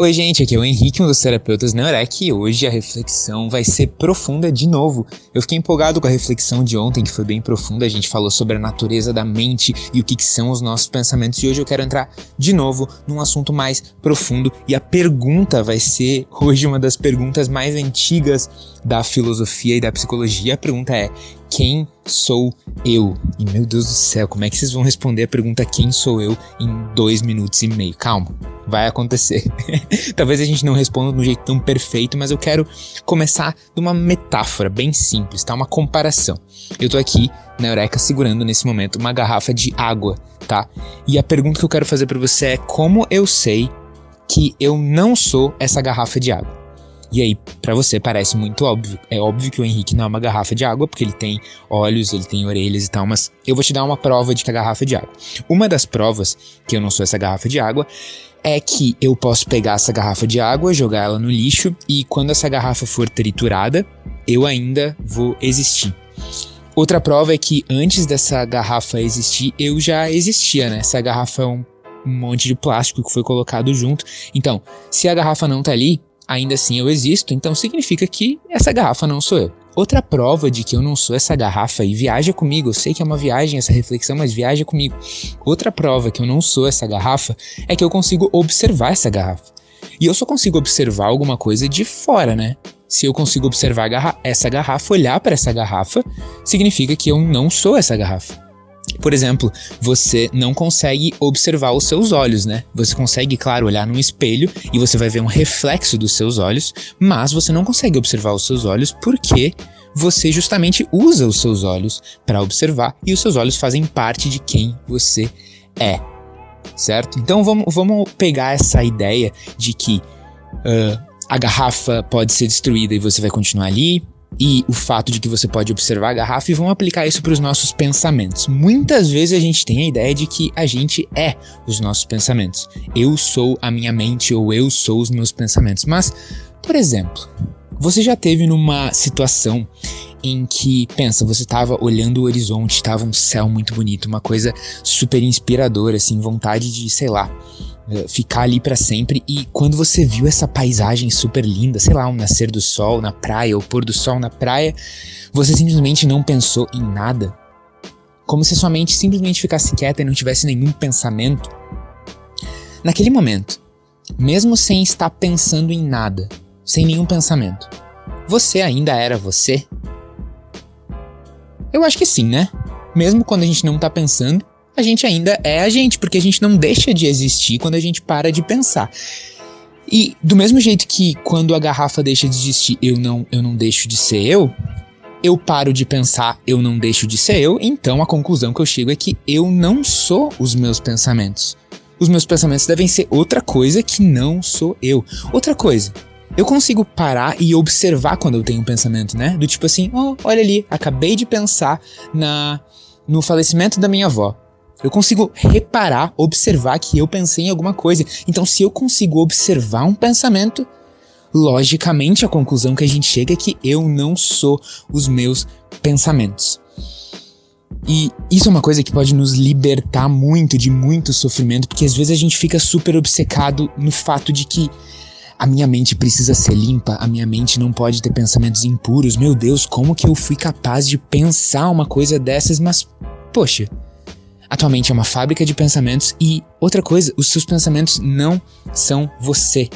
Oi, gente, aqui é o Henrique, um dos terapeutas Neurec, e hoje a reflexão vai ser profunda de novo. Eu fiquei empolgado com a reflexão de ontem, que foi bem profunda. A gente falou sobre a natureza da mente e o que, que são os nossos pensamentos, e hoje eu quero entrar de novo num assunto mais profundo. E a pergunta vai ser hoje uma das perguntas mais antigas da filosofia e da psicologia. A pergunta é: quem sou eu? E meu Deus do céu, como é que vocês vão responder a pergunta quem sou eu em dois minutos e meio? Calma, vai acontecer. Talvez a gente não responda de um jeito tão perfeito, mas eu quero começar de uma metáfora bem simples, tá? Uma comparação. Eu tô aqui na Eureka segurando nesse momento uma garrafa de água, tá? E a pergunta que eu quero fazer para você é como eu sei que eu não sou essa garrafa de água? E aí, para você parece muito óbvio. É óbvio que o Henrique não é uma garrafa de água, porque ele tem olhos, ele tem orelhas e tal, mas eu vou te dar uma prova de que a garrafa é de água. Uma das provas que eu não sou essa garrafa de água é que eu posso pegar essa garrafa de água, jogar ela no lixo e quando essa garrafa for triturada, eu ainda vou existir. Outra prova é que antes dessa garrafa existir, eu já existia, né? Essa garrafa é um, um monte de plástico que foi colocado junto. Então, se a garrafa não tá ali, ainda assim eu existo, então significa que essa garrafa não sou eu. Outra prova de que eu não sou essa garrafa e viaja comigo, eu sei que é uma viagem essa reflexão, mas viaja comigo. Outra prova que eu não sou essa garrafa é que eu consigo observar essa garrafa. E eu só consigo observar alguma coisa de fora, né? Se eu consigo observar essa garrafa, olhar para essa garrafa, significa que eu não sou essa garrafa. Por exemplo, você não consegue observar os seus olhos, né? Você consegue, claro, olhar num espelho e você vai ver um reflexo dos seus olhos, mas você não consegue observar os seus olhos porque você justamente usa os seus olhos para observar e os seus olhos fazem parte de quem você é, certo? Então vamos, vamos pegar essa ideia de que uh, a garrafa pode ser destruída e você vai continuar ali, e o fato de que você pode observar a garrafa e vão aplicar isso para os nossos pensamentos. Muitas vezes a gente tem a ideia de que a gente é os nossos pensamentos. Eu sou a minha mente ou eu sou os meus pensamentos. Mas, por exemplo, você já teve numa situação em que, pensa, você estava olhando o horizonte, estava um céu muito bonito, uma coisa super inspiradora, assim, vontade de, sei lá, ficar ali para sempre. E quando você viu essa paisagem super linda, sei lá, um nascer do sol na praia, ou pôr do sol na praia, você simplesmente não pensou em nada? Como se sua mente simplesmente ficasse quieta e não tivesse nenhum pensamento? Naquele momento, mesmo sem estar pensando em nada, sem nenhum pensamento, você ainda era você? Eu acho que sim, né? Mesmo quando a gente não tá pensando, a gente ainda é a gente, porque a gente não deixa de existir quando a gente para de pensar. E do mesmo jeito que quando a garrafa deixa de existir, eu não, eu não deixo de ser eu, eu paro de pensar, eu não deixo de ser eu, então a conclusão que eu chego é que eu não sou os meus pensamentos. Os meus pensamentos devem ser outra coisa que não sou eu. Outra coisa, eu consigo parar e observar quando eu tenho um pensamento, né? Do tipo assim, oh, olha ali, acabei de pensar na no falecimento da minha avó. Eu consigo reparar, observar que eu pensei em alguma coisa. Então, se eu consigo observar um pensamento, logicamente a conclusão que a gente chega é que eu não sou os meus pensamentos. E isso é uma coisa que pode nos libertar muito de muito sofrimento, porque às vezes a gente fica super obcecado no fato de que a minha mente precisa ser limpa, a minha mente não pode ter pensamentos impuros. Meu Deus, como que eu fui capaz de pensar uma coisa dessas? Mas, poxa, Atualmente é uma fábrica de pensamentos e outra coisa, os seus pensamentos não são você.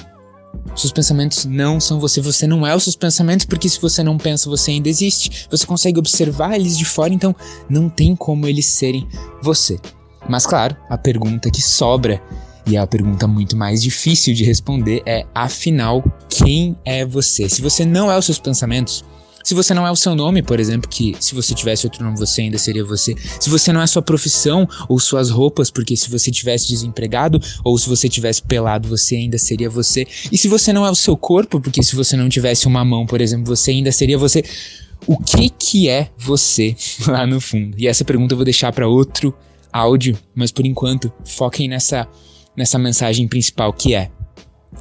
Seus pensamentos não são você, você não é os seus pensamentos, porque se você não pensa, você ainda existe. Você consegue observar eles de fora, então não tem como eles serem você. Mas claro, a pergunta que sobra, e é a pergunta muito mais difícil de responder, é: afinal, quem é você? Se você não é os seus pensamentos, se você não é o seu nome, por exemplo, que se você tivesse outro nome você ainda seria você. Se você não é sua profissão ou suas roupas, porque se você tivesse desempregado ou se você tivesse pelado, você ainda seria você. E se você não é o seu corpo, porque se você não tivesse uma mão, por exemplo, você ainda seria você. O que que é você lá no fundo? E essa pergunta eu vou deixar para outro áudio, mas por enquanto foquem nessa nessa mensagem principal que é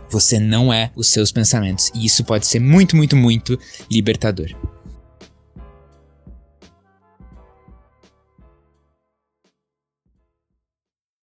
você não é os seus pensamentos. E isso pode ser muito, muito, muito libertador.